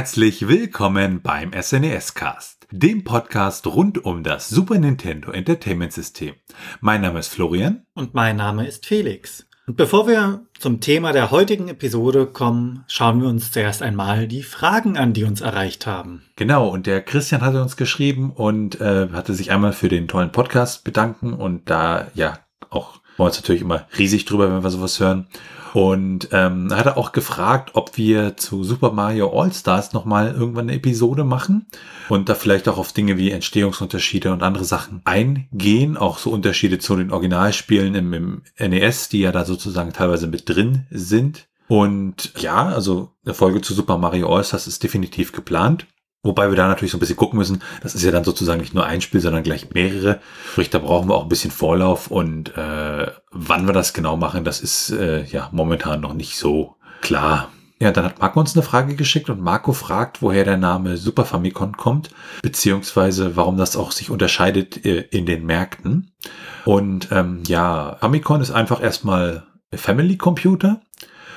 Herzlich willkommen beim SNES Cast, dem Podcast rund um das Super Nintendo Entertainment System. Mein Name ist Florian und mein Name ist Felix. Und bevor wir zum Thema der heutigen Episode kommen, schauen wir uns zuerst einmal die Fragen an, die uns erreicht haben. Genau, und der Christian hatte uns geschrieben und äh, hatte sich einmal für den tollen Podcast bedanken und da ja auch freuen wir uns natürlich immer riesig drüber, wenn wir sowas hören. Und ähm, hat er auch gefragt, ob wir zu Super Mario All-Stars nochmal irgendwann eine Episode machen und da vielleicht auch auf Dinge wie Entstehungsunterschiede und andere Sachen eingehen, auch so Unterschiede zu den Originalspielen im, im NES, die ja da sozusagen teilweise mit drin sind. Und ja, also eine Folge zu Super Mario All-Stars ist definitiv geplant. Wobei wir da natürlich so ein bisschen gucken müssen. Das ist ja dann sozusagen nicht nur ein Spiel, sondern gleich mehrere. Sprich, da brauchen wir auch ein bisschen Vorlauf und äh, wann wir das genau machen, das ist äh, ja momentan noch nicht so klar. Ja, dann hat Marco uns eine Frage geschickt und Marco fragt, woher der Name Super Famicom kommt, beziehungsweise warum das auch sich unterscheidet äh, in den Märkten. Und ähm, ja, Famicom ist einfach erstmal Family Computer.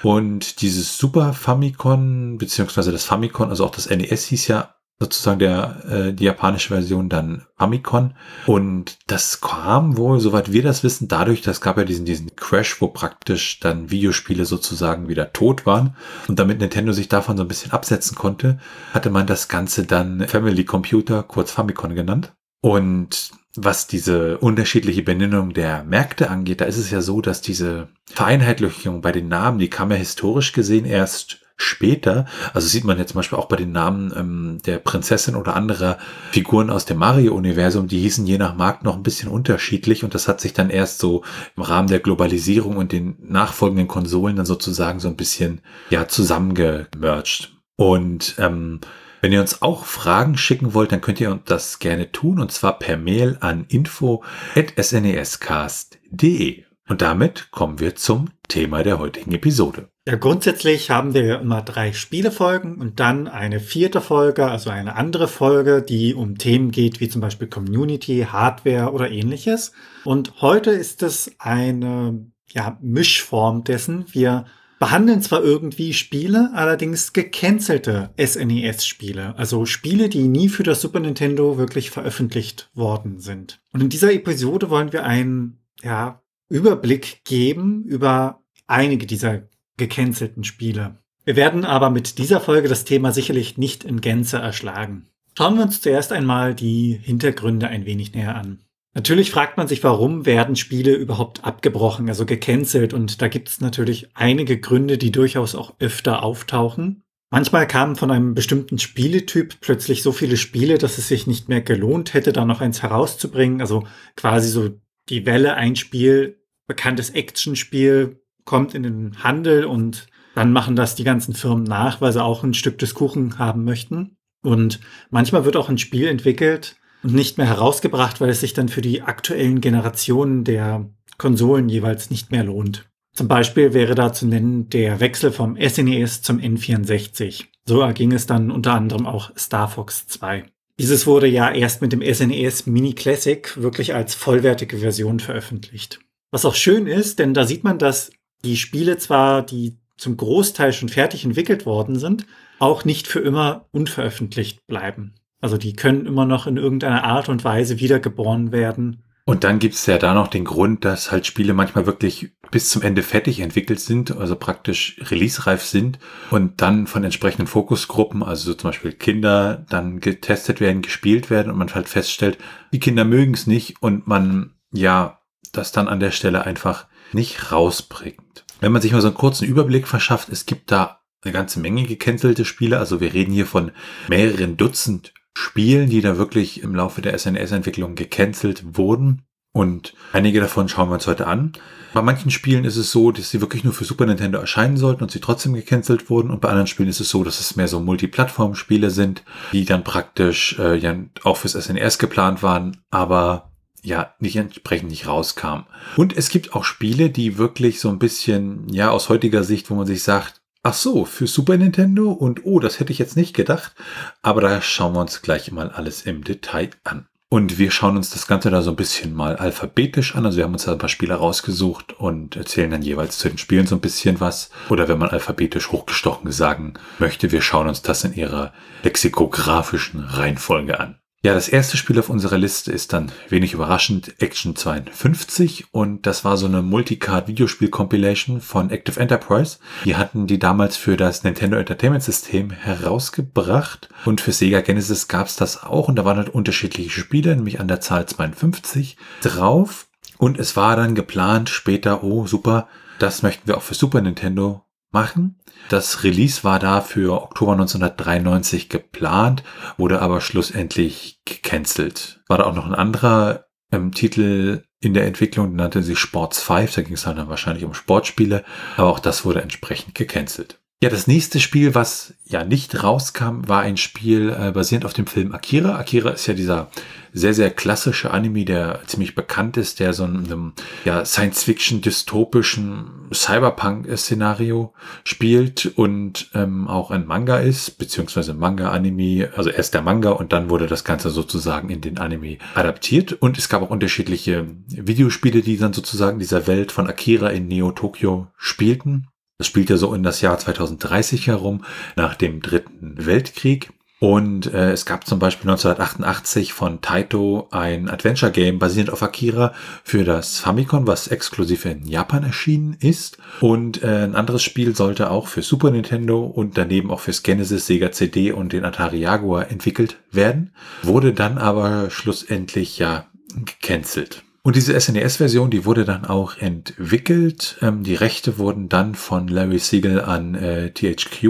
Und dieses Super Famicom, beziehungsweise das Famicom, also auch das NES hieß ja sozusagen der äh, die japanische Version dann Famicom. Und das kam wohl soweit wir das wissen dadurch dass gab ja diesen diesen Crash wo praktisch dann Videospiele sozusagen wieder tot waren. Und damit Nintendo sich davon so ein bisschen absetzen konnte hatte man das ganze dann Family Computer kurz Famicom genannt. Und was diese unterschiedliche Benennung der Märkte angeht, da ist es ja so, dass diese Vereinheitlichung bei den Namen, die kam ja historisch gesehen erst später. Also sieht man jetzt zum Beispiel auch bei den Namen ähm, der Prinzessin oder anderer Figuren aus dem Mario-Universum, die hießen je nach Markt noch ein bisschen unterschiedlich und das hat sich dann erst so im Rahmen der Globalisierung und den nachfolgenden Konsolen dann sozusagen so ein bisschen ja zusammengemerged. Und ähm, wenn ihr uns auch Fragen schicken wollt, dann könnt ihr das gerne tun und zwar per Mail an info@snescast.de. Und damit kommen wir zum Thema der heutigen Episode. Ja, grundsätzlich haben wir immer drei Spielefolgen und dann eine vierte Folge, also eine andere Folge, die um Themen geht, wie zum Beispiel Community, Hardware oder ähnliches. Und heute ist es eine ja, Mischform dessen. Wir behandeln zwar irgendwie Spiele, allerdings gecancelte SNES-Spiele, also Spiele, die nie für das Super Nintendo wirklich veröffentlicht worden sind. Und in dieser Episode wollen wir einen ja, Überblick geben über einige dieser gecancelten Spiele. Wir werden aber mit dieser Folge das Thema sicherlich nicht in Gänze erschlagen. Schauen wir uns zuerst einmal die Hintergründe ein wenig näher an. Natürlich fragt man sich, warum werden Spiele überhaupt abgebrochen, also gecancelt. Und da gibt es natürlich einige Gründe, die durchaus auch öfter auftauchen. Manchmal kamen von einem bestimmten Spieletyp plötzlich so viele Spiele, dass es sich nicht mehr gelohnt hätte, da noch eins herauszubringen. Also quasi so die Welle, ein Spiel, bekanntes Actionspiel, kommt in den Handel und dann machen das die ganzen Firmen nach, weil sie auch ein Stück des Kuchen haben möchten. Und manchmal wird auch ein Spiel entwickelt, und nicht mehr herausgebracht, weil es sich dann für die aktuellen Generationen der Konsolen jeweils nicht mehr lohnt. Zum Beispiel wäre da zu nennen der Wechsel vom SNES e zum N64. So erging es dann unter anderem auch Star Fox 2. Dieses wurde ja erst mit dem SNES e Mini Classic wirklich als vollwertige Version veröffentlicht. Was auch schön ist, denn da sieht man, dass die Spiele zwar, die zum Großteil schon fertig entwickelt worden sind, auch nicht für immer unveröffentlicht bleiben. Also die können immer noch in irgendeiner Art und Weise wiedergeboren werden. Und dann gibt es ja da noch den Grund, dass halt Spiele manchmal wirklich bis zum Ende fertig entwickelt sind, also praktisch releasereif sind und dann von entsprechenden Fokusgruppen, also so zum Beispiel Kinder, dann getestet werden, gespielt werden und man halt feststellt, die Kinder mögen es nicht und man ja das dann an der Stelle einfach nicht rausbringt. Wenn man sich mal so einen kurzen Überblick verschafft, es gibt da eine ganze Menge gecancelte Spiele, also wir reden hier von mehreren Dutzend Spielen, die da wirklich im Laufe der SNS-Entwicklung gecancelt wurden. Und einige davon schauen wir uns heute an. Bei manchen Spielen ist es so, dass sie wirklich nur für Super Nintendo erscheinen sollten und sie trotzdem gecancelt wurden. Und bei anderen Spielen ist es so, dass es mehr so Multiplattform-Spiele sind, die dann praktisch äh, ja auch fürs SNS geplant waren, aber ja nicht entsprechend nicht rauskamen. Und es gibt auch Spiele, die wirklich so ein bisschen, ja, aus heutiger Sicht, wo man sich sagt, Ach so, für Super Nintendo und oh, das hätte ich jetzt nicht gedacht. Aber da schauen wir uns gleich mal alles im Detail an. Und wir schauen uns das Ganze da so ein bisschen mal alphabetisch an. Also wir haben uns da ein paar Spiele rausgesucht und erzählen dann jeweils zu den Spielen so ein bisschen was. Oder wenn man alphabetisch hochgestochen sagen möchte, wir schauen uns das in ihrer lexikografischen Reihenfolge an. Ja, das erste Spiel auf unserer Liste ist dann wenig überraschend Action 52 und das war so eine Multicard-Videospiel-Compilation von Active Enterprise. Die hatten die damals für das Nintendo Entertainment System herausgebracht und für Sega Genesis gab's das auch und da waren halt unterschiedliche Spiele, nämlich an der Zahl 52 drauf und es war dann geplant später, oh super, das möchten wir auch für Super Nintendo machen. Das Release war da für Oktober 1993 geplant, wurde aber schlussendlich gecancelt. War da auch noch ein anderer ähm, Titel in der Entwicklung, nannte sich Sports 5, da ging es dann wahrscheinlich um Sportspiele, aber auch das wurde entsprechend gecancelt. Ja, das nächste Spiel, was ja nicht rauskam, war ein Spiel äh, basierend auf dem Film Akira. Akira ist ja dieser sehr, sehr klassische Anime, der ziemlich bekannt ist, der so in einem ja, Science-Fiction-dystopischen Cyberpunk-Szenario spielt und ähm, auch ein Manga ist, beziehungsweise Manga-Anime, also erst der Manga und dann wurde das Ganze sozusagen in den Anime adaptiert. Und es gab auch unterschiedliche Videospiele, die dann sozusagen dieser Welt von Akira in Neo-Tokyo spielten. Das spielt ja so in das Jahr 2030 herum, nach dem Dritten Weltkrieg. Und äh, es gab zum Beispiel 1988 von Taito ein Adventure Game basierend auf Akira für das Famicom, was exklusiv in Japan erschienen ist. Und äh, ein anderes Spiel sollte auch für Super Nintendo und daneben auch fürs Genesis, Sega CD und den Atari Jaguar entwickelt werden, wurde dann aber schlussendlich ja gecancelt. Und diese SNES-Version, die wurde dann auch entwickelt. Ähm, die Rechte wurden dann von Larry Siegel an äh, THQ,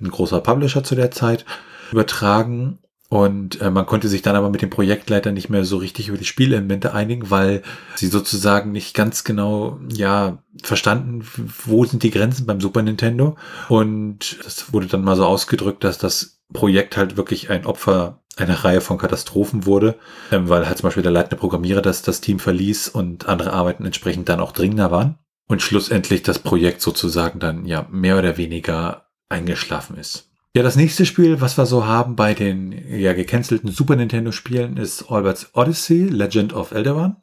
ein großer Publisher zu der Zeit, übertragen. Und äh, man konnte sich dann aber mit dem Projektleiter nicht mehr so richtig über die Spielelemente einigen, weil sie sozusagen nicht ganz genau, ja, verstanden, wo sind die Grenzen beim Super Nintendo. Und das wurde dann mal so ausgedrückt, dass das Projekt halt wirklich ein Opfer eine Reihe von Katastrophen wurde, ähm, weil halt zum Beispiel der leitende Programmierer das, das Team verließ und andere Arbeiten entsprechend dann auch dringender waren und schlussendlich das Projekt sozusagen dann ja mehr oder weniger eingeschlafen ist. Ja, das nächste Spiel, was wir so haben bei den ja gecancelten Super Nintendo Spielen, ist Albert's Odyssey, Legend of Elderon.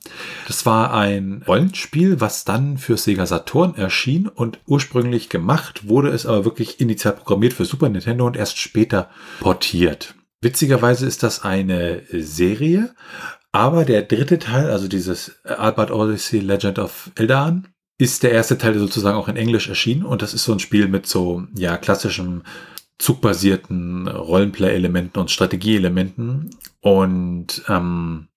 Das war ein Rollenspiel, was dann für Sega Saturn erschien und ursprünglich gemacht wurde es aber wirklich initial programmiert für Super Nintendo und erst später portiert. Witzigerweise ist das eine Serie, aber der dritte Teil, also dieses Albert Odyssey Legend of Eldan, ist der erste Teil sozusagen auch in Englisch erschienen und das ist so ein Spiel mit so ja klassischem zugbasierten Rollenplay-Elementen und Strategieelementen. Und ähm,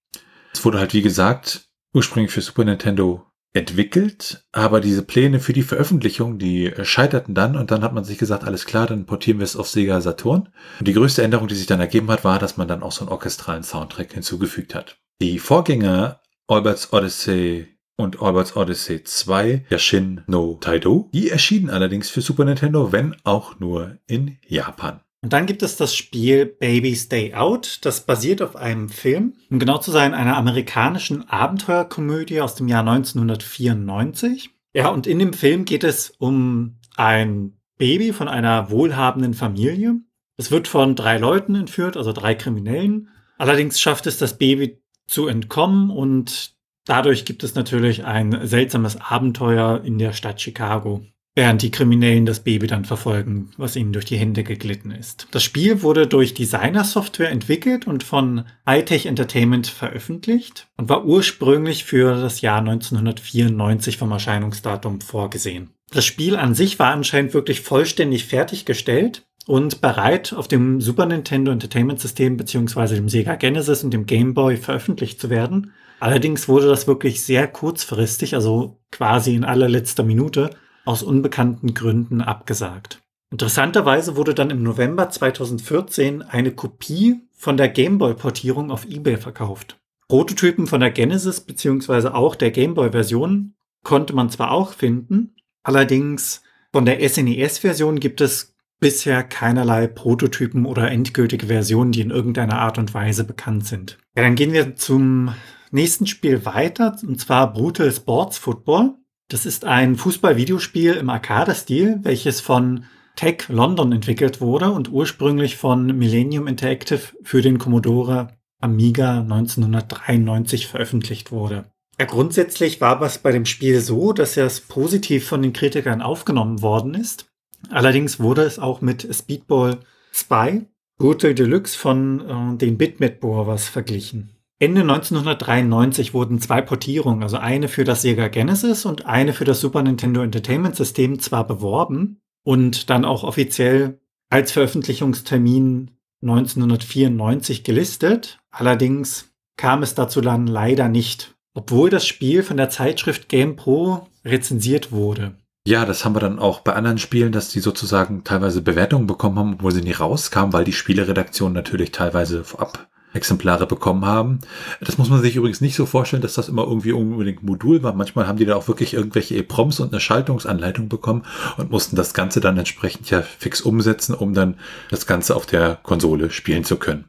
es wurde halt wie gesagt ursprünglich für Super Nintendo entwickelt, aber diese Pläne für die Veröffentlichung, die scheiterten dann und dann hat man sich gesagt, alles klar, dann portieren wir es auf Sega Saturn. Und die größte Änderung, die sich dann ergeben hat, war, dass man dann auch so einen orchestralen Soundtrack hinzugefügt hat. Die Vorgänger Albert's Odyssey und Albert's Odyssey 2, Yashin no Taido, die erschienen allerdings für Super Nintendo, wenn auch nur in Japan. Und dann gibt es das Spiel Baby's Day Out. Das basiert auf einem Film, um genau zu sein, einer amerikanischen Abenteuerkomödie aus dem Jahr 1994. Ja, und in dem Film geht es um ein Baby von einer wohlhabenden Familie. Es wird von drei Leuten entführt, also drei Kriminellen. Allerdings schafft es das Baby zu entkommen und dadurch gibt es natürlich ein seltsames Abenteuer in der Stadt Chicago während die Kriminellen das Baby dann verfolgen, was ihnen durch die Hände geglitten ist. Das Spiel wurde durch Designer Software entwickelt und von iTech Entertainment veröffentlicht und war ursprünglich für das Jahr 1994 vom Erscheinungsdatum vorgesehen. Das Spiel an sich war anscheinend wirklich vollständig fertiggestellt und bereit auf dem Super Nintendo Entertainment System beziehungsweise dem Sega Genesis und dem Game Boy veröffentlicht zu werden. Allerdings wurde das wirklich sehr kurzfristig, also quasi in allerletzter Minute, aus unbekannten Gründen abgesagt. Interessanterweise wurde dann im November 2014 eine Kopie von der Gameboy-Portierung auf eBay verkauft. Prototypen von der Genesis bzw. auch der Gameboy-Version konnte man zwar auch finden, allerdings von der SNES-Version gibt es bisher keinerlei Prototypen oder endgültige Versionen, die in irgendeiner Art und Weise bekannt sind. Ja, dann gehen wir zum nächsten Spiel weiter, und zwar Brutal Sports Football. Das ist ein Fußball-Videospiel im Arcade-Stil, welches von Tech London entwickelt wurde und ursprünglich von Millennium Interactive für den Commodore Amiga 1993 veröffentlicht wurde. Ja, grundsätzlich war es bei dem Spiel so, dass es positiv von den Kritikern aufgenommen worden ist. Allerdings wurde es auch mit Speedball 2 Gute Deluxe von äh, den Bitmap Boers verglichen. Ende 1993 wurden zwei Portierungen, also eine für das Sega Genesis und eine für das Super Nintendo Entertainment System zwar beworben und dann auch offiziell als Veröffentlichungstermin 1994 gelistet. Allerdings kam es dazu dann leider nicht, obwohl das Spiel von der Zeitschrift Game Pro rezensiert wurde. Ja, das haben wir dann auch bei anderen Spielen, dass die sozusagen teilweise Bewertungen bekommen haben, obwohl sie nie rauskamen, weil die Spieleredaktion natürlich teilweise vorab Exemplare bekommen haben. Das muss man sich übrigens nicht so vorstellen, dass das immer irgendwie unbedingt Modul war. Manchmal haben die da auch wirklich irgendwelche EPROMs und eine Schaltungsanleitung bekommen und mussten das Ganze dann entsprechend ja fix umsetzen, um dann das Ganze auf der Konsole spielen zu können.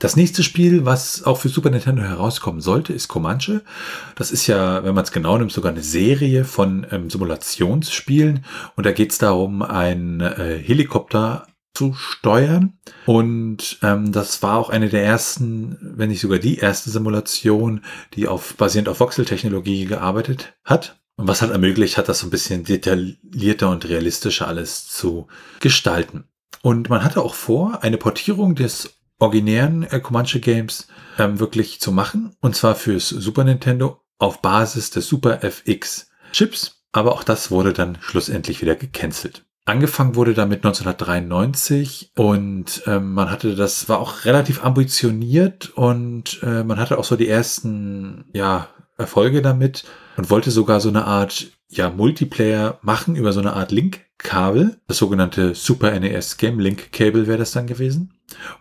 Das nächste Spiel, was auch für Super Nintendo herauskommen sollte, ist Comanche. Das ist ja, wenn man es genau nimmt, sogar eine Serie von ähm, Simulationsspielen. Und da geht es darum, ein äh, Helikopter zu steuern. Und ähm, das war auch eine der ersten, wenn nicht sogar die erste Simulation, die auf basierend auf Voxel-Technologie gearbeitet hat. Und was halt ermöglicht hat, das so ein bisschen detaillierter und realistischer alles zu gestalten. Und man hatte auch vor, eine Portierung des originären äh, Comanche Games ähm, wirklich zu machen. Und zwar fürs Super Nintendo auf Basis des Super FX Chips. Aber auch das wurde dann schlussendlich wieder gecancelt. Angefangen wurde damit 1993 und ähm, man hatte das war auch relativ ambitioniert und äh, man hatte auch so die ersten ja Erfolge damit und wollte sogar so eine Art ja Multiplayer machen über so eine Art Link-Kabel, das sogenannte Super NES Game Link Cable wäre das dann gewesen.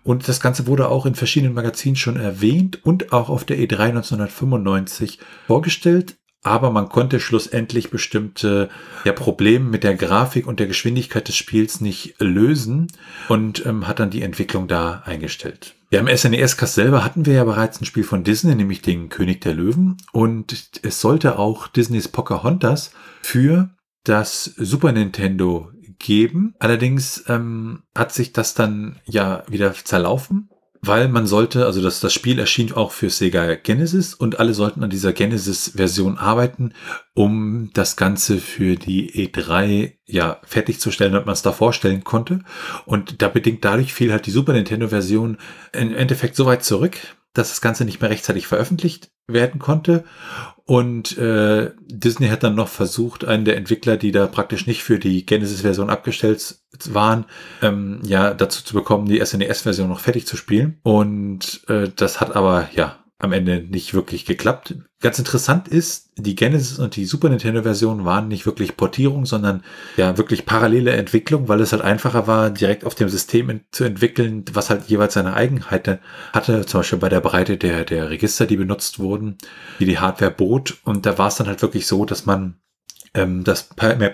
Und das Ganze wurde auch in verschiedenen Magazinen schon erwähnt und auch auf der E3 1995 vorgestellt. Aber man konnte schlussendlich bestimmte ja, Probleme mit der Grafik und der Geschwindigkeit des Spiels nicht lösen und ähm, hat dann die Entwicklung da eingestellt. Ja, im SNES-Cast selber hatten wir ja bereits ein Spiel von Disney, nämlich den König der Löwen. Und es sollte auch Disneys Pocahontas für das Super Nintendo geben. Allerdings ähm, hat sich das dann ja wieder zerlaufen, weil man sollte, also das, das Spiel erschien auch für Sega Genesis und alle sollten an dieser Genesis-Version arbeiten, um das Ganze für die E3 ja fertigzustellen, damit man es da vorstellen konnte. Und da bedingt dadurch fiel halt die Super Nintendo-Version im Endeffekt so weit zurück, dass das Ganze nicht mehr rechtzeitig veröffentlicht werden konnte. Und äh, Disney hat dann noch versucht, einen der Entwickler, die da praktisch nicht für die Genesis-Version abgestellt waren, ähm, ja, dazu zu bekommen, die SNES-Version noch fertig zu spielen. Und äh, das hat aber ja am Ende nicht wirklich geklappt. Ganz interessant ist, die Genesis und die Super Nintendo Version waren nicht wirklich Portierung, sondern ja wirklich parallele Entwicklung, weil es halt einfacher war, direkt auf dem System zu entwickeln, was halt jeweils seine Eigenheiten hatte, zum Beispiel bei der Breite der, der Register, die benutzt wurden, die die Hardware bot. Und da war es dann halt wirklich so, dass man ähm, das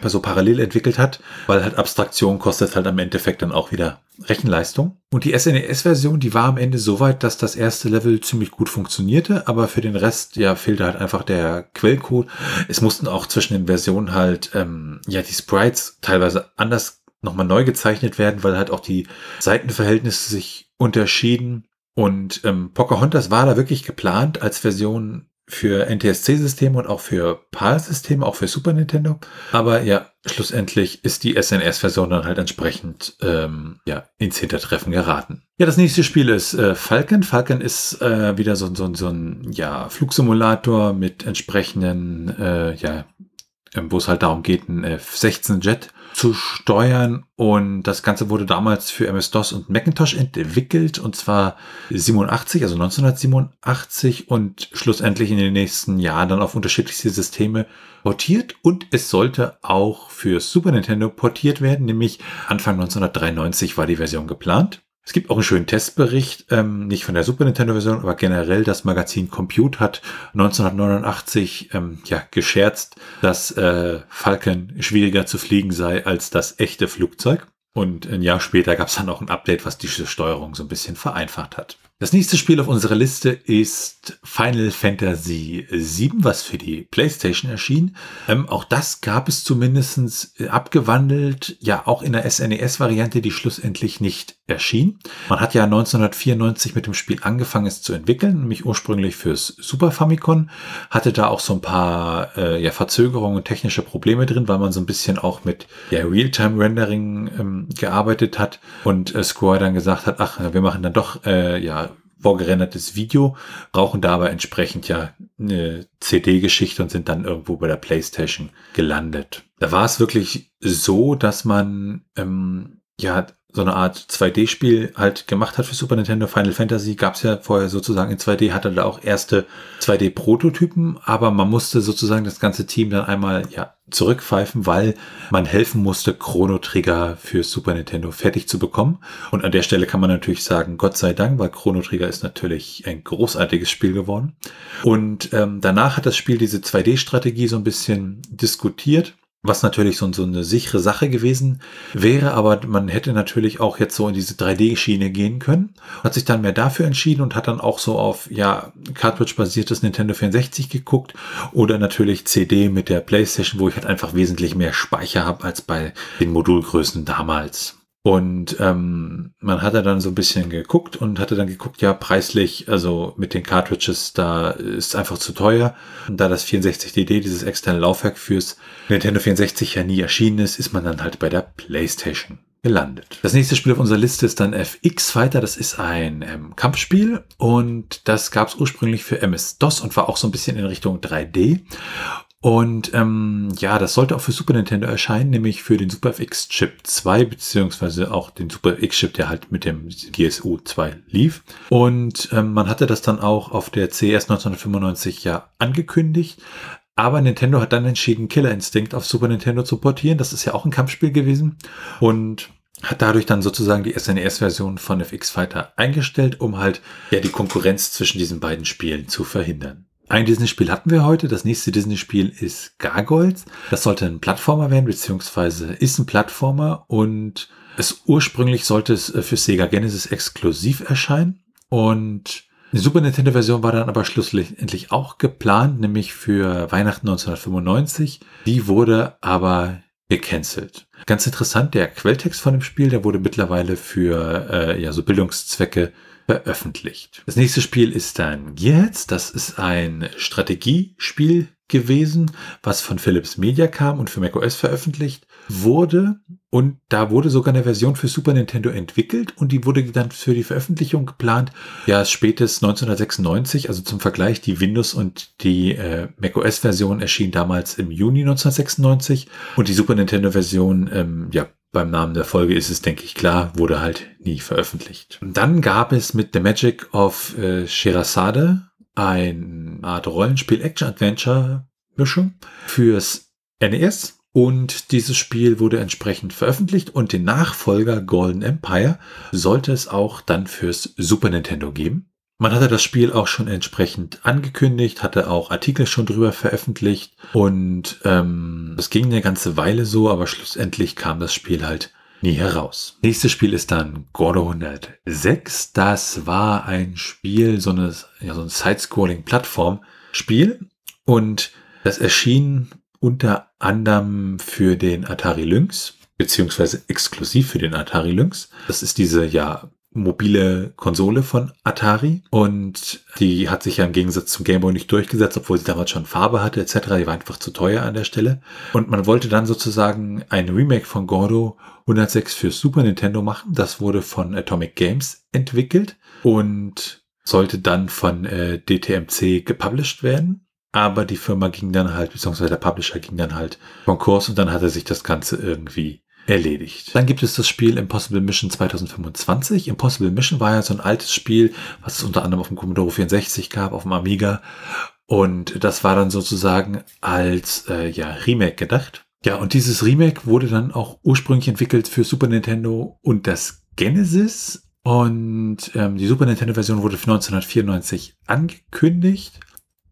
so parallel entwickelt hat, weil halt Abstraktion kostet halt am Endeffekt dann auch wieder Rechenleistung. Und die SNES-Version, die war am Ende so weit, dass das erste Level ziemlich gut funktionierte, aber für den Rest, ja, fehlte halt einfach der Quellcode. Es mussten auch zwischen den Versionen halt, ähm, ja, die Sprites teilweise anders nochmal neu gezeichnet werden, weil halt auch die Seitenverhältnisse sich unterschieden. Und ähm, Pocahontas war da wirklich geplant als Version für NTSC-Systeme und auch für PAL-Systeme, auch für Super Nintendo. Aber ja, schlussendlich ist die SNES-Version dann halt entsprechend ähm, ja, ins Hintertreffen geraten. Ja, das nächste Spiel ist äh, Falcon. Falcon ist äh, wieder so, so, so ein ja, Flugsimulator mit entsprechenden, äh, ja, wo es halt darum geht, ein F-16-Jet zu steuern. Und das Ganze wurde damals für MS-DOS und Macintosh entwickelt, und zwar 87, also 1987 und schlussendlich in den nächsten Jahren dann auf unterschiedlichste Systeme portiert. Und es sollte auch für Super Nintendo portiert werden, nämlich Anfang 1993 war die Version geplant. Es gibt auch einen schönen Testbericht, ähm, nicht von der Super Nintendo-Version, aber generell das Magazin Compute hat 1989 ähm, ja, gescherzt, dass äh, Falcon schwieriger zu fliegen sei als das echte Flugzeug. Und ein Jahr später gab es dann auch ein Update, was diese Steuerung so ein bisschen vereinfacht hat. Das nächste Spiel auf unserer Liste ist Final Fantasy VII, was für die PlayStation erschien. Ähm, auch das gab es zumindestens äh, abgewandelt, ja auch in der SNES-Variante, die schlussendlich nicht erschien. Man hat ja 1994 mit dem Spiel angefangen, es zu entwickeln, nämlich ursprünglich fürs Super Famicom, hatte da auch so ein paar äh, ja, Verzögerungen und technische Probleme drin, weil man so ein bisschen auch mit ja, Realtime-Rendering ähm, gearbeitet hat und äh, Square dann gesagt hat, ach, wir machen dann doch äh, ja vorgerendertes Video, brauchen da aber entsprechend ja eine CD-Geschichte und sind dann irgendwo bei der PlayStation gelandet. Da war es wirklich so, dass man ähm, ja so eine Art 2D-Spiel halt gemacht hat für Super Nintendo. Final Fantasy gab es ja vorher sozusagen in 2D, hatte da auch erste 2D-Prototypen, aber man musste sozusagen das ganze Team dann einmal ja zurückpfeifen, weil man helfen musste, Chrono Trigger für Super Nintendo fertig zu bekommen. Und an der Stelle kann man natürlich sagen, Gott sei Dank, weil Chrono Trigger ist natürlich ein großartiges Spiel geworden. Und ähm, danach hat das Spiel diese 2D-Strategie so ein bisschen diskutiert was natürlich so, so eine sichere Sache gewesen wäre, aber man hätte natürlich auch jetzt so in diese 3D-Schiene gehen können. Hat sich dann mehr dafür entschieden und hat dann auch so auf, ja, Cartridge-basiertes Nintendo 64 geguckt oder natürlich CD mit der Playstation, wo ich halt einfach wesentlich mehr Speicher habe als bei den Modulgrößen damals. Und ähm, man hatte dann so ein bisschen geguckt und hatte dann geguckt, ja, preislich, also mit den Cartridges, da ist einfach zu teuer. Und da das 64DD, dieses externe Laufwerk fürs Nintendo 64 ja nie erschienen ist, ist man dann halt bei der PlayStation gelandet. Das nächste Spiel auf unserer Liste ist dann FX Fighter. Das ist ein ähm, Kampfspiel und das gab es ursprünglich für MS-DOS und war auch so ein bisschen in Richtung 3D. Und ähm, ja, das sollte auch für Super Nintendo erscheinen, nämlich für den Super FX Chip 2, beziehungsweise auch den Super FX Chip, der halt mit dem GSU 2 lief. Und ähm, man hatte das dann auch auf der CS 1995 ja angekündigt. Aber Nintendo hat dann entschieden, Killer Instinct auf Super Nintendo zu portieren. Das ist ja auch ein Kampfspiel gewesen. Und hat dadurch dann sozusagen die SNES-Version von FX Fighter eingestellt, um halt ja die Konkurrenz zwischen diesen beiden Spielen zu verhindern. Ein Disney-Spiel hatten wir heute. Das nächste Disney-Spiel ist Gargoyles. Das sollte ein Plattformer werden, beziehungsweise ist ein Plattformer und es ursprünglich sollte es äh, für Sega Genesis exklusiv erscheinen und die Super Nintendo-Version war dann aber schlussendlich auch geplant, nämlich für Weihnachten 1995. Die wurde aber gecancelt. Ganz interessant, der Quelltext von dem Spiel, der wurde mittlerweile für äh, ja so Bildungszwecke veröffentlicht. Das nächste Spiel ist dann Gears. Das ist ein Strategiespiel gewesen, was von Philips Media kam und für macOS veröffentlicht wurde. Und da wurde sogar eine Version für Super Nintendo entwickelt und die wurde dann für die Veröffentlichung geplant. Ja, spätestens 1996, also zum Vergleich, die Windows und die äh, macOS-Version erschien damals im Juni 1996 und die Super Nintendo-Version ähm, ja beim Namen der Folge ist es, denke ich, klar, wurde halt nie veröffentlicht. dann gab es mit The Magic of äh, Sherazade eine Art Rollenspiel-Action-Adventure-Mischung fürs NES. Und dieses Spiel wurde entsprechend veröffentlicht und den Nachfolger Golden Empire sollte es auch dann fürs Super Nintendo geben. Man hatte das Spiel auch schon entsprechend angekündigt, hatte auch Artikel schon drüber veröffentlicht und ähm, es ging eine ganze Weile so, aber schlussendlich kam das Spiel halt nie heraus. Nächstes Spiel ist dann Gordo 106. Das war ein Spiel, so, eine, ja, so ein Side-Scrolling-Plattform-Spiel und das erschien unter anderem für den Atari Lynx beziehungsweise exklusiv für den Atari Lynx. Das ist diese ja mobile Konsole von Atari und die hat sich ja im Gegensatz zum Game Boy nicht durchgesetzt, obwohl sie damals schon Farbe hatte etc. Die war einfach zu teuer an der Stelle. Und man wollte dann sozusagen ein Remake von Gordo 106 für Super Nintendo machen. Das wurde von Atomic Games entwickelt und sollte dann von äh, DTMC gepublished werden. Aber die Firma ging dann halt, beziehungsweise der Publisher ging dann halt Konkurs und dann hatte sich das Ganze irgendwie erledigt. Dann gibt es das Spiel Impossible Mission 2025. Impossible Mission war ja so ein altes Spiel, was es unter anderem auf dem Commodore 64 gab, auf dem Amiga. Und das war dann sozusagen als äh, ja, Remake gedacht. Ja, und dieses Remake wurde dann auch ursprünglich entwickelt für Super Nintendo und das Genesis. Und ähm, die Super Nintendo-Version wurde für 1994 angekündigt.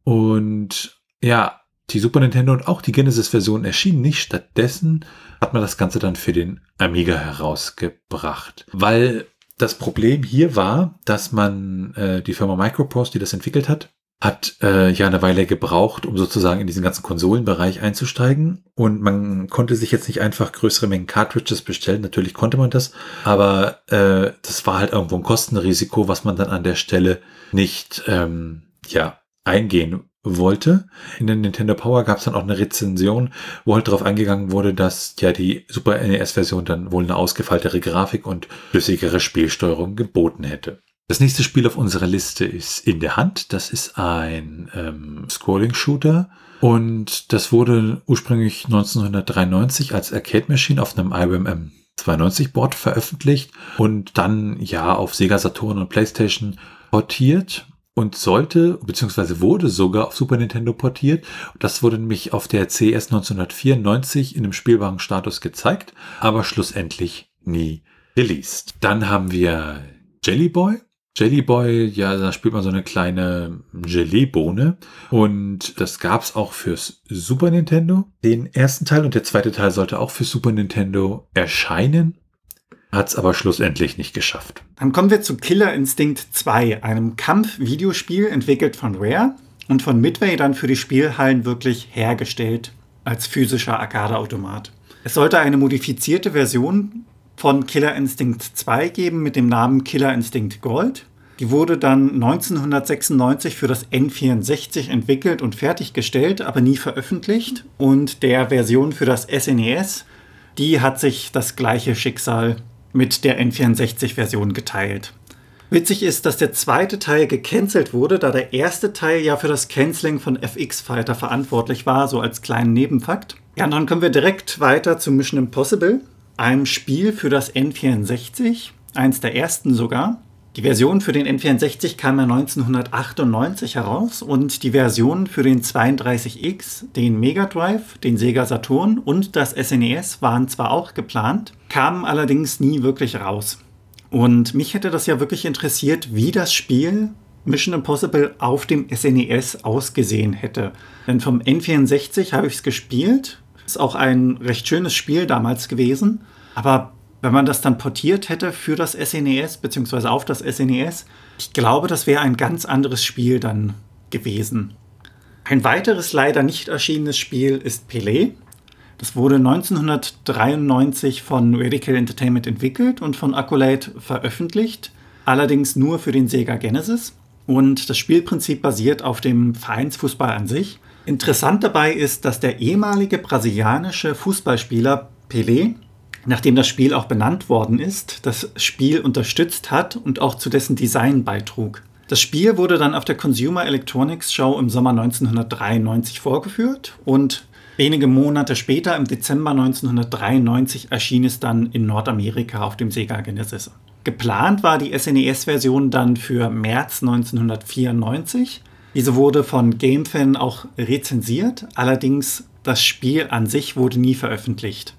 Und ja, die Super Nintendo und auch die Genesis-Version erschienen nicht. Stattdessen hat man das Ganze dann für den Amiga herausgebracht. Weil Das Problem hier war, dass man äh, die Firma Microprose, die das entwickelt hat, hat äh, ja eine Weile gebraucht, um sozusagen in diesen ganzen Konsolenbereich einzusteigen. Und man konnte sich jetzt nicht einfach größere Mengen Cartridges bestellen. Natürlich konnte man das, aber äh, das war halt irgendwo ein Kostenrisiko, was man dann an der Stelle nicht ähm, ja eingehen wollte. In der Nintendo Power gab es dann auch eine Rezension, wo halt darauf eingegangen wurde, dass ja die Super NES-Version dann wohl eine ausgefeiltere Grafik und flüssigere Spielsteuerung geboten hätte. Das nächste Spiel auf unserer Liste ist In der Hand. Das ist ein ähm, Scrolling-Shooter. Und das wurde ursprünglich 1993 als Arcade Machine auf einem IBM M92-Board veröffentlicht und dann ja auf Sega Saturn und PlayStation portiert und sollte, beziehungsweise wurde sogar auf Super Nintendo portiert. Das wurde nämlich auf der CS 1994 in einem spielbaren Status gezeigt, aber schlussendlich nie released. Dann haben wir Jelly Boy. Jelly Boy, ja, da spielt man so eine kleine Gelee-Bohne. Und das gab's auch fürs Super Nintendo. Den ersten Teil und der zweite Teil sollte auch für Super Nintendo erscheinen. Hat's aber schlussendlich nicht geschafft. Dann kommen wir zu Killer Instinct 2, einem Kampf-Videospiel entwickelt von Rare und von Midway dann für die Spielhallen wirklich hergestellt als physischer Arcade-Automat. Es sollte eine modifizierte Version von Killer Instinct 2 geben mit dem Namen Killer Instinct Gold. Die wurde dann 1996 für das N64 entwickelt und fertiggestellt, aber nie veröffentlicht. Und der Version für das SNES, e die hat sich das gleiche Schicksal mit der N64-Version geteilt. Witzig ist, dass der zweite Teil gecancelt wurde, da der erste Teil ja für das Canceling von FX Fighter verantwortlich war, so als kleinen Nebenfakt. Ja, und dann kommen wir direkt weiter zu Mission Impossible einem Spiel für das N64, eins der ersten sogar. Die Version für den N64 kam ja 1998 heraus und die Version für den 32X, den Mega Drive, den Sega Saturn und das SNES e waren zwar auch geplant, kamen allerdings nie wirklich raus. Und mich hätte das ja wirklich interessiert, wie das Spiel Mission Impossible auf dem SNES e ausgesehen hätte. Denn vom N64 habe ich es gespielt ist auch ein recht schönes Spiel damals gewesen. Aber wenn man das dann portiert hätte für das SNES, e beziehungsweise auf das SNES, e ich glaube, das wäre ein ganz anderes Spiel dann gewesen. Ein weiteres leider nicht erschienenes Spiel ist Pelé. Das wurde 1993 von Radical Entertainment entwickelt und von Accolade veröffentlicht, allerdings nur für den Sega Genesis. Und das Spielprinzip basiert auf dem Vereinsfußball an sich. Interessant dabei ist, dass der ehemalige brasilianische Fußballspieler Pelé, nachdem das Spiel auch benannt worden ist, das Spiel unterstützt hat und auch zu dessen Design beitrug. Das Spiel wurde dann auf der Consumer Electronics Show im Sommer 1993 vorgeführt und wenige Monate später, im Dezember 1993, erschien es dann in Nordamerika auf dem Sega Genesis. Geplant war die SNES-Version dann für März 1994 diese wurde von GameFan auch rezensiert, allerdings das Spiel an sich wurde nie veröffentlicht.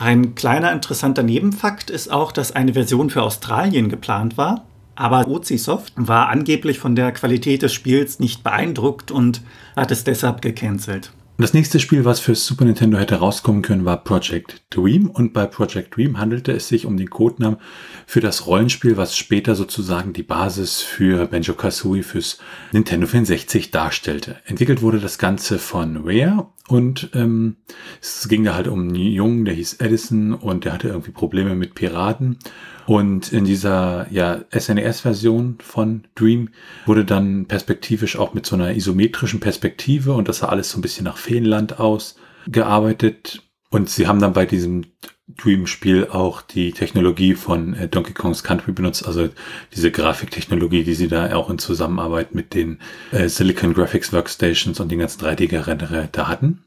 Ein kleiner interessanter Nebenfakt ist auch, dass eine Version für Australien geplant war, aber Ozisoft war angeblich von der Qualität des Spiels nicht beeindruckt und hat es deshalb gecancelt. Das nächste Spiel, was für Super Nintendo hätte rauskommen können, war Project Dream. Und bei Project Dream handelte es sich um den Codenamen für das Rollenspiel, was später sozusagen die Basis für Banjo-Kazooie fürs Nintendo 64 darstellte. Entwickelt wurde das Ganze von Rare und ähm, es ging da halt um einen Jungen, der hieß Edison und der hatte irgendwie Probleme mit Piraten. Und in dieser ja, SNES-Version von Dream wurde dann perspektivisch auch mit so einer isometrischen Perspektive und das sah alles so ein bisschen nach Feenland aus gearbeitet. Und sie haben dann bei diesem Dream-Spiel auch die Technologie von äh, Donkey Kong's Country benutzt, also diese Grafiktechnologie, die sie da auch in Zusammenarbeit mit den äh, Silicon Graphics Workstations und den ganzen 3D-Renderer da hatten.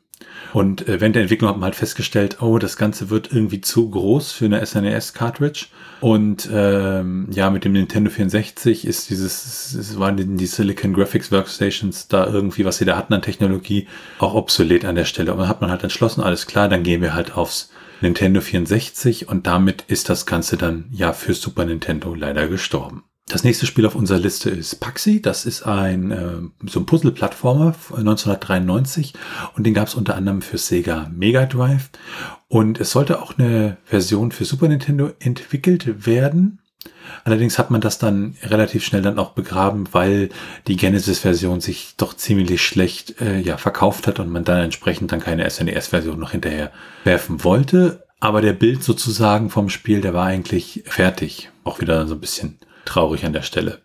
Und äh, während der Entwicklung hat man halt festgestellt, oh, das Ganze wird irgendwie zu groß für eine SNES-Cartridge. Und ähm, ja, mit dem Nintendo 64 ist dieses, es waren die Silicon Graphics Workstations da irgendwie, was sie da hatten an Technologie, auch obsolet an der Stelle. Und dann hat man halt entschlossen, alles klar, dann gehen wir halt aufs Nintendo 64 und damit ist das Ganze dann ja für Super Nintendo leider gestorben. Das nächste Spiel auf unserer Liste ist Paxi. Das ist ein äh, so ein Puzzle-Plattformer 1993 und den gab es unter anderem für Sega Mega Drive. Und es sollte auch eine Version für Super Nintendo entwickelt werden. Allerdings hat man das dann relativ schnell dann auch begraben, weil die Genesis-Version sich doch ziemlich schlecht äh, ja, verkauft hat und man dann entsprechend dann keine SNES-Version noch hinterher werfen wollte. Aber der Bild sozusagen vom Spiel, der war eigentlich fertig. Auch wieder so ein bisschen traurig an der Stelle.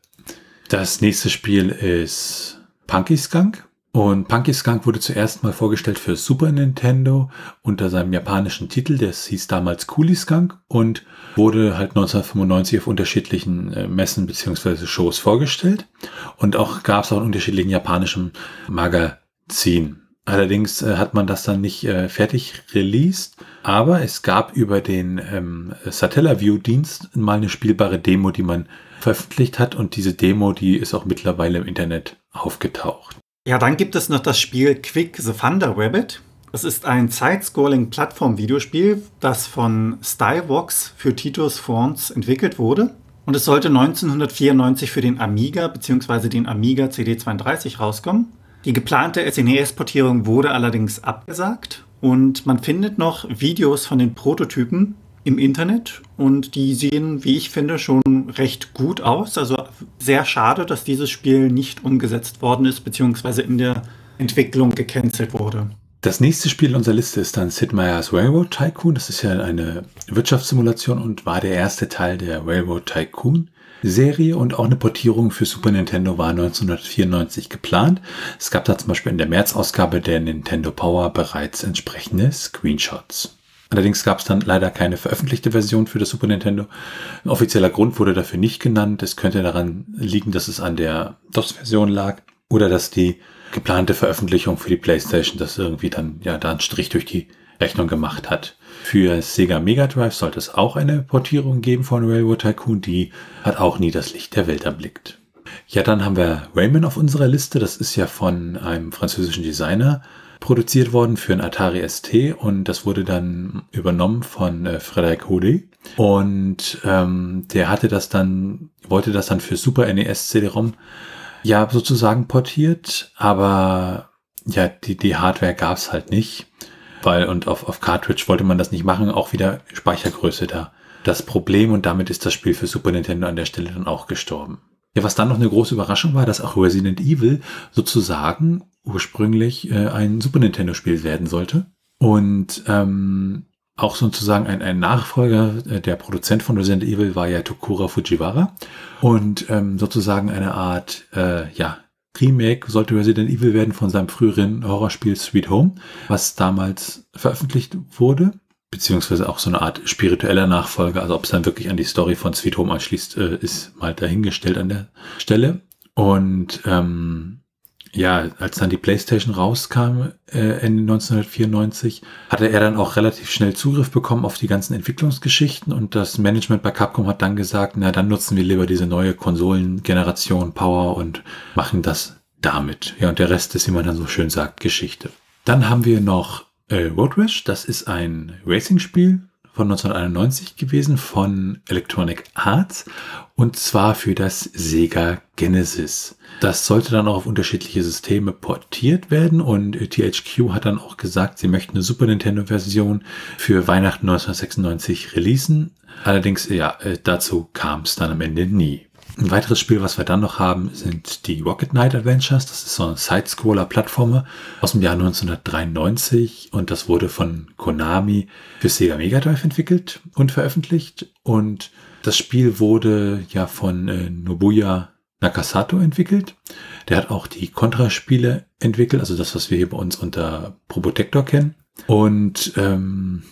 Das nächste Spiel ist Punky Skunk. Und Punky Skunk wurde zuerst mal vorgestellt für Super Nintendo unter seinem japanischen Titel, das hieß damals Coolie Skunk und wurde halt 1995 auf unterschiedlichen äh, Messen beziehungsweise Shows vorgestellt. Und auch gab es auch in unterschiedlichen japanischen Magazinen. Allerdings äh, hat man das dann nicht äh, fertig released, aber es gab über den ähm, Satellaview-Dienst mal eine spielbare Demo, die man veröffentlicht hat und diese Demo, die ist auch mittlerweile im Internet aufgetaucht. Ja, dann gibt es noch das Spiel Quick the Thunder Rabbit. Es ist ein Side-Scrolling-Plattform-Videospiel, das von Styvox für Titus France entwickelt wurde. Und es sollte 1994 für den Amiga bzw. den Amiga CD32 rauskommen. Die geplante SNES-Portierung wurde allerdings abgesagt und man findet noch Videos von den Prototypen im Internet und die sehen, wie ich finde, schon recht gut aus. Also sehr schade, dass dieses Spiel nicht umgesetzt worden ist, beziehungsweise in der Entwicklung gecancelt wurde. Das nächste Spiel unserer Liste ist dann Sid Meier's Railroad Tycoon. Das ist ja eine Wirtschaftssimulation und war der erste Teil der Railroad Tycoon Serie und auch eine Portierung für Super Nintendo war 1994 geplant. Es gab da zum Beispiel in der März-Ausgabe der Nintendo Power bereits entsprechende Screenshots. Allerdings gab es dann leider keine veröffentlichte Version für das Super Nintendo. Ein offizieller Grund wurde dafür nicht genannt. Es könnte daran liegen, dass es an der DOS-Version lag oder dass die geplante Veröffentlichung für die PlayStation das irgendwie dann ja da einen Strich durch die Rechnung gemacht hat. Für Sega Mega Drive sollte es auch eine Portierung geben von Railroad Tycoon, die hat auch nie das Licht der Welt erblickt. Ja, dann haben wir Rayman auf unserer Liste. Das ist ja von einem französischen Designer produziert worden für ein Atari ST und das wurde dann übernommen von äh, Frédéric Houdet. Und ähm, der hatte das dann, wollte das dann für Super NES CD-ROM ja sozusagen portiert, aber ja, die, die Hardware gab's halt nicht, weil und auf, auf Cartridge wollte man das nicht machen, auch wieder Speichergröße da. Das Problem und damit ist das Spiel für Super Nintendo an der Stelle dann auch gestorben. Ja, was dann noch eine große Überraschung war, dass auch Resident Evil sozusagen ursprünglich äh, ein Super Nintendo-Spiel werden sollte. Und ähm, auch sozusagen ein, ein Nachfolger, äh, der Produzent von Resident Evil war ja Tokura Fujiwara. Und ähm, sozusagen eine Art, äh, ja, Remake sollte Resident Evil werden von seinem früheren Horrorspiel Sweet Home, was damals veröffentlicht wurde. Beziehungsweise auch so eine Art spiritueller Nachfolger. Also ob es dann wirklich an die Story von Sweet Home anschließt, äh, ist mal dahingestellt an der Stelle. Und ähm, ja, als dann die PlayStation rauskam, äh, Ende 1994, hatte er dann auch relativ schnell Zugriff bekommen auf die ganzen Entwicklungsgeschichten und das Management bei Capcom hat dann gesagt, na dann nutzen wir lieber diese neue Konsolengeneration Power und machen das damit. Ja, und der Rest ist, wie man dann so schön sagt, Geschichte. Dann haben wir noch äh, Road Rash, das ist ein Racing-Spiel von 1991 gewesen von Electronic Arts und zwar für das Sega Genesis. Das sollte dann auch auf unterschiedliche Systeme portiert werden und THQ hat dann auch gesagt, sie möchten eine Super Nintendo Version für Weihnachten 1996 releasen. Allerdings, ja, äh, dazu kam es dann am Ende nie. Ein weiteres Spiel, was wir dann noch haben, sind die Rocket Knight Adventures. Das ist so ein Side-Scroller-Plattformer aus dem Jahr 1993 und das wurde von Konami für Sega Mega Drive entwickelt und veröffentlicht. Und das Spiel wurde ja von äh, Nobuya Nakasato entwickelt. Der hat auch die Contra-Spiele entwickelt, also das, was wir hier bei uns unter Probotector kennen. Und ähm,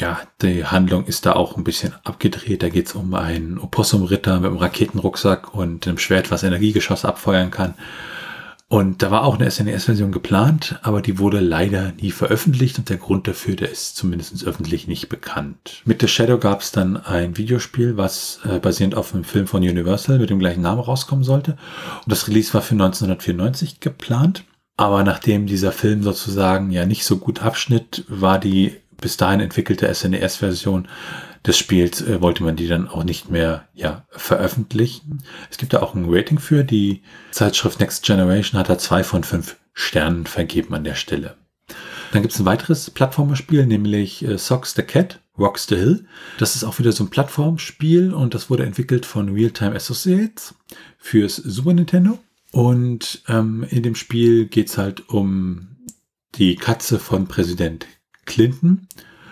ja, die Handlung ist da auch ein bisschen abgedreht. Da geht es um einen Opossum-Ritter mit einem Raketenrucksack und einem Schwert, was Energiegeschoss abfeuern kann. Und da war auch eine SNES-Version geplant, aber die wurde leider nie veröffentlicht und der Grund dafür, der ist zumindest öffentlich nicht bekannt. Mit The Shadow gab es dann ein Videospiel, was äh, basierend auf einem Film von Universal mit dem gleichen Namen rauskommen sollte. Und das Release war für 1994 geplant. Aber nachdem dieser Film sozusagen ja nicht so gut abschnitt, war die bis dahin entwickelte SNES-Version des Spiels äh, wollte man die dann auch nicht mehr ja, veröffentlichen. Es gibt da auch ein Rating für. Die Zeitschrift Next Generation hat da zwei von fünf Sternen vergeben an der Stelle. Dann gibt es ein weiteres Plattformerspiel, nämlich äh, Socks the Cat Rocks the Hill. Das ist auch wieder so ein Plattformspiel und das wurde entwickelt von Realtime Associates fürs Super Nintendo. Und ähm, in dem Spiel geht's halt um die Katze von Präsident Clinton.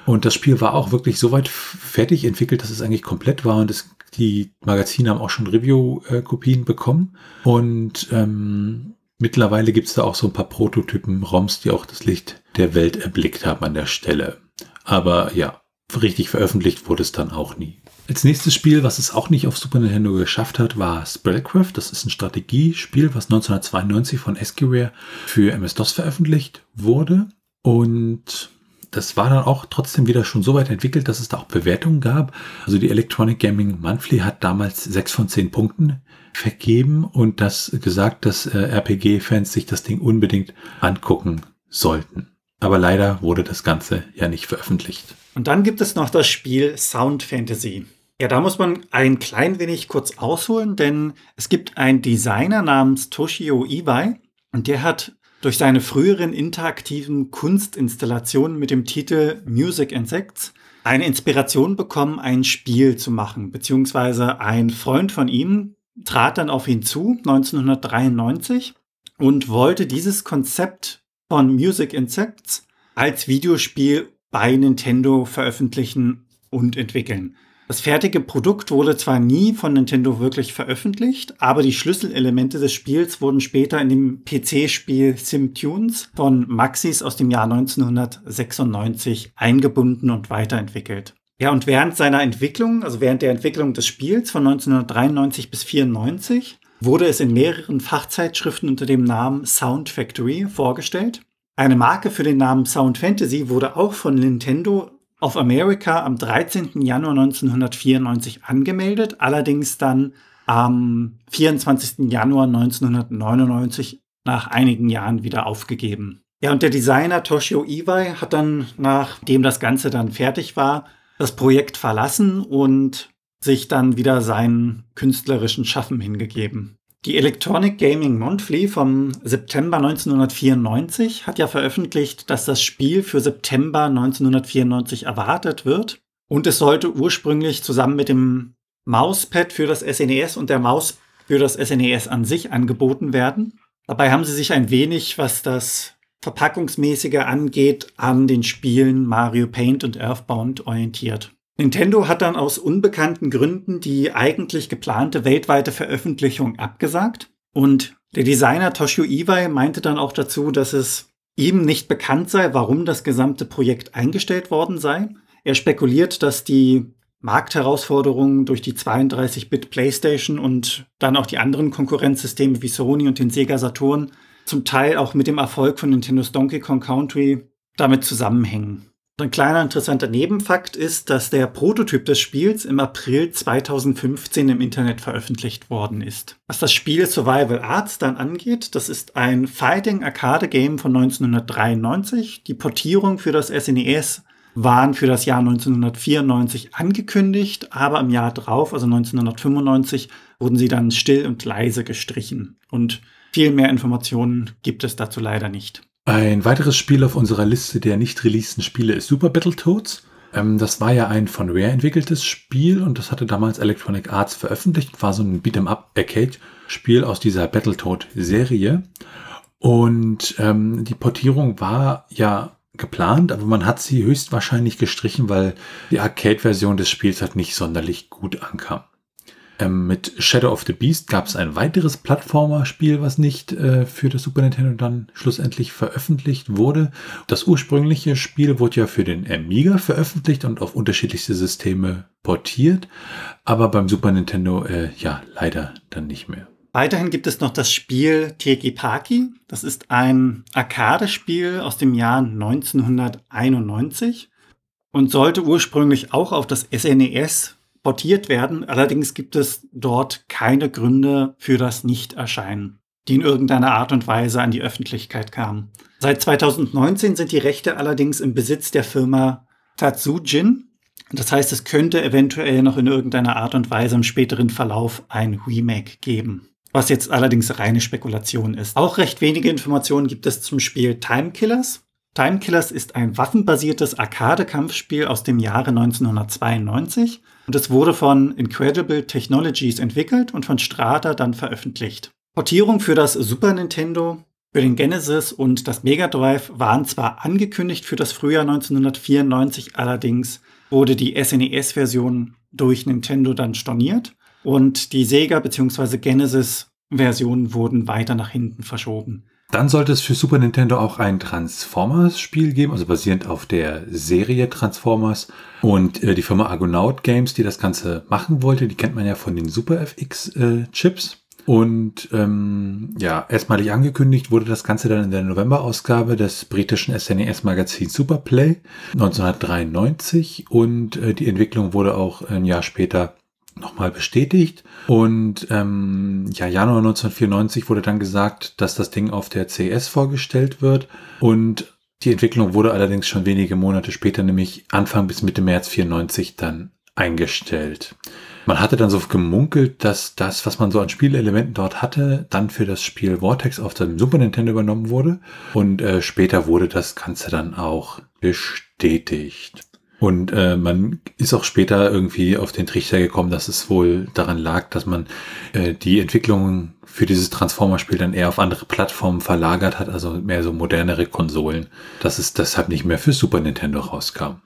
Und das Spiel war auch wirklich so weit fertig entwickelt, dass es eigentlich komplett war und es, die Magazine haben auch schon Review-Kopien bekommen. Und ähm, mittlerweile gibt's da auch so ein paar Prototypen ROMs, die auch das Licht der Welt erblickt haben an der Stelle. Aber ja, richtig veröffentlicht wurde es dann auch nie. Als nächstes Spiel, was es auch nicht auf Super Nintendo geschafft hat, war Spellcraft. Das ist ein Strategiespiel, was 1992 von Esquiware für MS-DOS veröffentlicht wurde. Und das war dann auch trotzdem wieder schon so weit entwickelt, dass es da auch Bewertungen gab. Also die Electronic Gaming Monthly hat damals sechs von zehn Punkten vergeben und das gesagt, dass äh, RPG-Fans sich das Ding unbedingt angucken sollten. Aber leider wurde das Ganze ja nicht veröffentlicht. Und dann gibt es noch das Spiel Sound Fantasy. Ja, da muss man ein klein wenig kurz ausholen, denn es gibt einen Designer namens Toshio Iwai und der hat durch seine früheren interaktiven Kunstinstallationen mit dem Titel Music Insects eine Inspiration bekommen, ein Spiel zu machen, beziehungsweise ein Freund von ihm trat dann auf ihn zu 1993 und wollte dieses Konzept von Music Insects als Videospiel bei Nintendo veröffentlichen und entwickeln. Das fertige Produkt wurde zwar nie von Nintendo wirklich veröffentlicht, aber die Schlüsselelemente des Spiels wurden später in dem PC-Spiel SimTunes von Maxis aus dem Jahr 1996 eingebunden und weiterentwickelt. Ja, und während seiner Entwicklung, also während der Entwicklung des Spiels von 1993 bis 1994, wurde es in mehreren Fachzeitschriften unter dem Namen Sound Factory vorgestellt. Eine Marke für den Namen Sound Fantasy wurde auch von Nintendo of America am 13. Januar 1994 angemeldet, allerdings dann am 24. Januar 1999 nach einigen Jahren wieder aufgegeben. Ja, und der Designer Toshio Iwai hat dann, nachdem das Ganze dann fertig war, das Projekt verlassen und sich dann wieder seinen künstlerischen Schaffen hingegeben. Die Electronic Gaming Monthly vom September 1994 hat ja veröffentlicht, dass das Spiel für September 1994 erwartet wird. Und es sollte ursprünglich zusammen mit dem Mauspad für das SNES e und der Maus für das SNES e an sich angeboten werden. Dabei haben sie sich ein wenig, was das Verpackungsmäßige angeht, an den Spielen Mario Paint und Earthbound orientiert. Nintendo hat dann aus unbekannten Gründen die eigentlich geplante weltweite Veröffentlichung abgesagt und der Designer Toshio Iwai meinte dann auch dazu, dass es ihm nicht bekannt sei, warum das gesamte Projekt eingestellt worden sei. Er spekuliert, dass die Marktherausforderungen durch die 32-Bit PlayStation und dann auch die anderen Konkurrenzsysteme wie Sony und den Sega Saturn zum Teil auch mit dem Erfolg von Nintendos Donkey Kong Country damit zusammenhängen. Ein kleiner interessanter Nebenfakt ist, dass der Prototyp des Spiels im April 2015 im Internet veröffentlicht worden ist. Was das Spiel Survival Arts dann angeht, das ist ein Fighting Arcade Game von 1993. Die Portierung für das SNES e waren für das Jahr 1994 angekündigt, aber im Jahr drauf, also 1995, wurden sie dann still und leise gestrichen. Und viel mehr Informationen gibt es dazu leider nicht. Ein weiteres Spiel auf unserer Liste der nicht releaseden Spiele ist Super Battletoads. Ähm, das war ja ein von Rare entwickeltes Spiel und das hatte damals Electronic Arts veröffentlicht. War so ein Beat'em-up Arcade-Spiel aus dieser Battletoad-Serie. Und ähm, die Portierung war ja geplant, aber man hat sie höchstwahrscheinlich gestrichen, weil die Arcade-Version des Spiels halt nicht sonderlich gut ankam. Ähm, mit Shadow of the Beast gab es ein weiteres Plattformer-Spiel, was nicht äh, für das Super Nintendo dann schlussendlich veröffentlicht wurde. Das ursprüngliche Spiel wurde ja für den Amiga veröffentlicht und auf unterschiedlichste Systeme portiert, aber beim Super Nintendo äh, ja leider dann nicht mehr. Weiterhin gibt es noch das Spiel Teki Paki. Das ist ein Arcade-Spiel aus dem Jahr 1991 und sollte ursprünglich auch auf das SNES portiert werden. Allerdings gibt es dort keine Gründe für das Nichterscheinen, die in irgendeiner Art und Weise an die Öffentlichkeit kamen. Seit 2019 sind die Rechte allerdings im Besitz der Firma Tatsujin. Das heißt, es könnte eventuell noch in irgendeiner Art und Weise im späteren Verlauf ein Remake geben. Was jetzt allerdings reine Spekulation ist. Auch recht wenige Informationen gibt es zum Spiel Time Killers. Time Killers ist ein waffenbasiertes Arcade-Kampfspiel aus dem Jahre 1992 und es wurde von Incredible Technologies entwickelt und von Strata dann veröffentlicht. Portierung für das Super Nintendo, für den Genesis und das Mega Drive waren zwar angekündigt für das Frühjahr 1994, allerdings wurde die SNES-Version durch Nintendo dann storniert und die Sega bzw. Genesis-Versionen wurden weiter nach hinten verschoben. Dann sollte es für Super Nintendo auch ein Transformers-Spiel geben, also basierend auf der Serie Transformers. Und äh, die Firma Argonaut Games, die das Ganze machen wollte, die kennt man ja von den Super FX-Chips. Äh, und ähm, ja, erstmalig angekündigt wurde das Ganze dann in der November-Ausgabe des britischen SNES-Magazins Superplay 1993 und äh, die Entwicklung wurde auch ein Jahr später nochmal bestätigt. Und ähm, ja, Januar 1994 wurde dann gesagt, dass das Ding auf der CS vorgestellt wird. Und die Entwicklung wurde allerdings schon wenige Monate später, nämlich Anfang bis Mitte März 94, dann eingestellt. Man hatte dann so gemunkelt, dass das, was man so an Spielelementen dort hatte, dann für das Spiel Vortex auf dem Super Nintendo übernommen wurde. Und äh, später wurde das Ganze dann auch bestätigt. Und äh, man ist auch später irgendwie auf den Trichter gekommen, dass es wohl daran lag, dass man äh, die Entwicklung für dieses Transformer-Spiel dann eher auf andere Plattformen verlagert hat, also mehr so modernere Konsolen, dass es deshalb nicht mehr für Super Nintendo rauskam.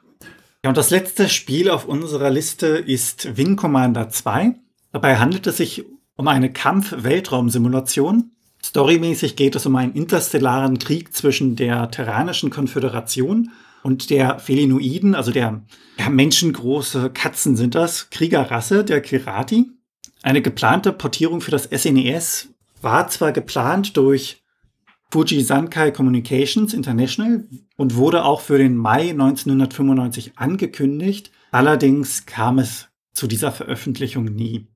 Ja, und das letzte Spiel auf unserer Liste ist Wing Commander 2. Dabei handelt es sich um eine Kampf-Weltraumsimulation. Storymäßig geht es um einen interstellaren Krieg zwischen der Terranischen Konföderation und der Felinoiden, also der ja, menschengroße Katzen sind das, Kriegerrasse der Kirati. Eine geplante Portierung für das SNES e war zwar geplant durch Fuji Sankai Communications International und wurde auch für den Mai 1995 angekündigt, allerdings kam es zu dieser Veröffentlichung nie.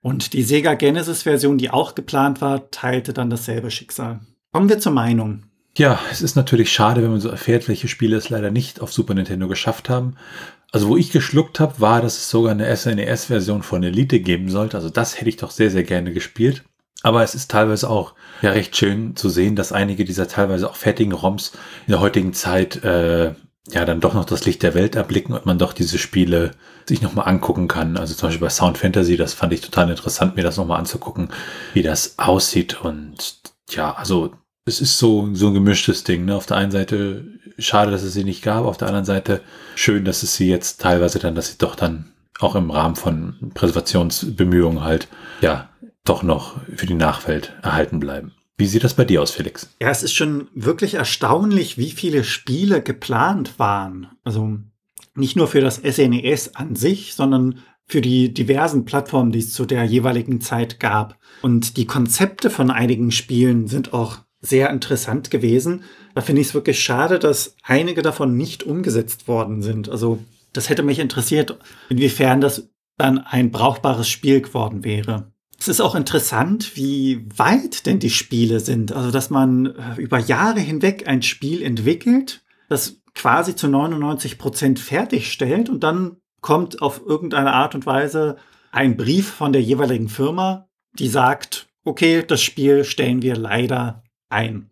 Und die Sega Genesis Version, die auch geplant war, teilte dann dasselbe Schicksal. Kommen wir zur Meinung. Ja, es ist natürlich schade, wenn man so erfährt, welche Spiele es leider nicht auf Super Nintendo geschafft haben. Also wo ich geschluckt habe, war, dass es sogar eine SNES-Version von Elite geben sollte. Also das hätte ich doch sehr, sehr gerne gespielt. Aber es ist teilweise auch ja recht schön zu sehen, dass einige dieser teilweise auch fertigen ROMs in der heutigen Zeit äh, ja dann doch noch das Licht der Welt erblicken und man doch diese Spiele sich nochmal angucken kann. Also zum Beispiel bei Sound Fantasy, das fand ich total interessant, mir das nochmal anzugucken, wie das aussieht. Und ja, also es ist so, so ein gemischtes Ding. Ne? Auf der einen Seite schade, dass es sie nicht gab, auf der anderen Seite schön, dass es sie jetzt teilweise dann, dass sie doch dann auch im Rahmen von Präservationsbemühungen halt, ja, doch noch für die Nachwelt erhalten bleiben. Wie sieht das bei dir aus, Felix? Ja, es ist schon wirklich erstaunlich, wie viele Spiele geplant waren. Also nicht nur für das SNES e an sich, sondern für die diversen Plattformen, die es zu der jeweiligen Zeit gab. Und die Konzepte von einigen Spielen sind auch sehr interessant gewesen. Da finde ich es wirklich schade, dass einige davon nicht umgesetzt worden sind. Also das hätte mich interessiert, inwiefern das dann ein brauchbares Spiel geworden wäre. Es ist auch interessant, wie weit denn die Spiele sind. Also, dass man äh, über Jahre hinweg ein Spiel entwickelt, das quasi zu 99 Prozent fertigstellt und dann kommt auf irgendeine Art und Weise ein Brief von der jeweiligen Firma, die sagt, okay, das Spiel stellen wir leider ein.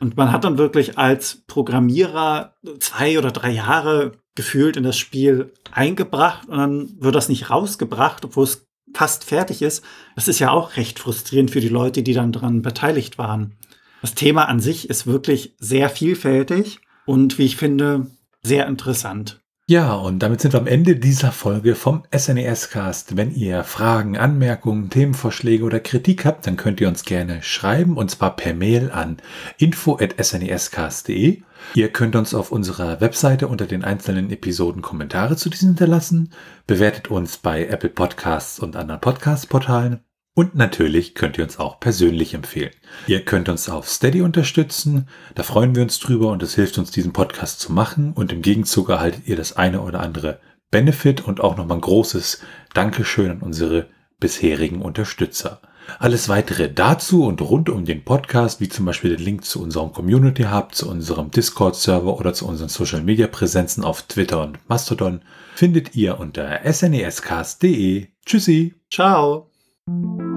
Und man hat dann wirklich als Programmierer zwei oder drei Jahre gefühlt in das Spiel eingebracht und dann wird das nicht rausgebracht, obwohl es fast fertig ist. Das ist ja auch recht frustrierend für die Leute, die dann daran beteiligt waren. Das Thema an sich ist wirklich sehr vielfältig und wie ich finde, sehr interessant. Ja, und damit sind wir am Ende dieser Folge vom SNES-Cast. Wenn ihr Fragen, Anmerkungen, Themenvorschläge oder Kritik habt, dann könnt ihr uns gerne schreiben und zwar per Mail an info.snescast.de. Ihr könnt uns auf unserer Webseite unter den einzelnen Episoden Kommentare zu diesen hinterlassen, bewertet uns bei Apple Podcasts und anderen Podcast-Portalen und natürlich könnt ihr uns auch persönlich empfehlen. Ihr könnt uns auf Steady unterstützen, da freuen wir uns drüber und es hilft uns, diesen Podcast zu machen und im Gegenzug erhaltet ihr das eine oder andere Benefit und auch nochmal ein großes Dankeschön an unsere bisherigen Unterstützer. Alles weitere dazu und rund um den Podcast, wie zum Beispiel den Link zu unserem Community Hub, zu unserem Discord-Server oder zu unseren Social-Media-Präsenzen auf Twitter und Mastodon, findet ihr unter snescast.de. Tschüssi. Ciao. Thank you.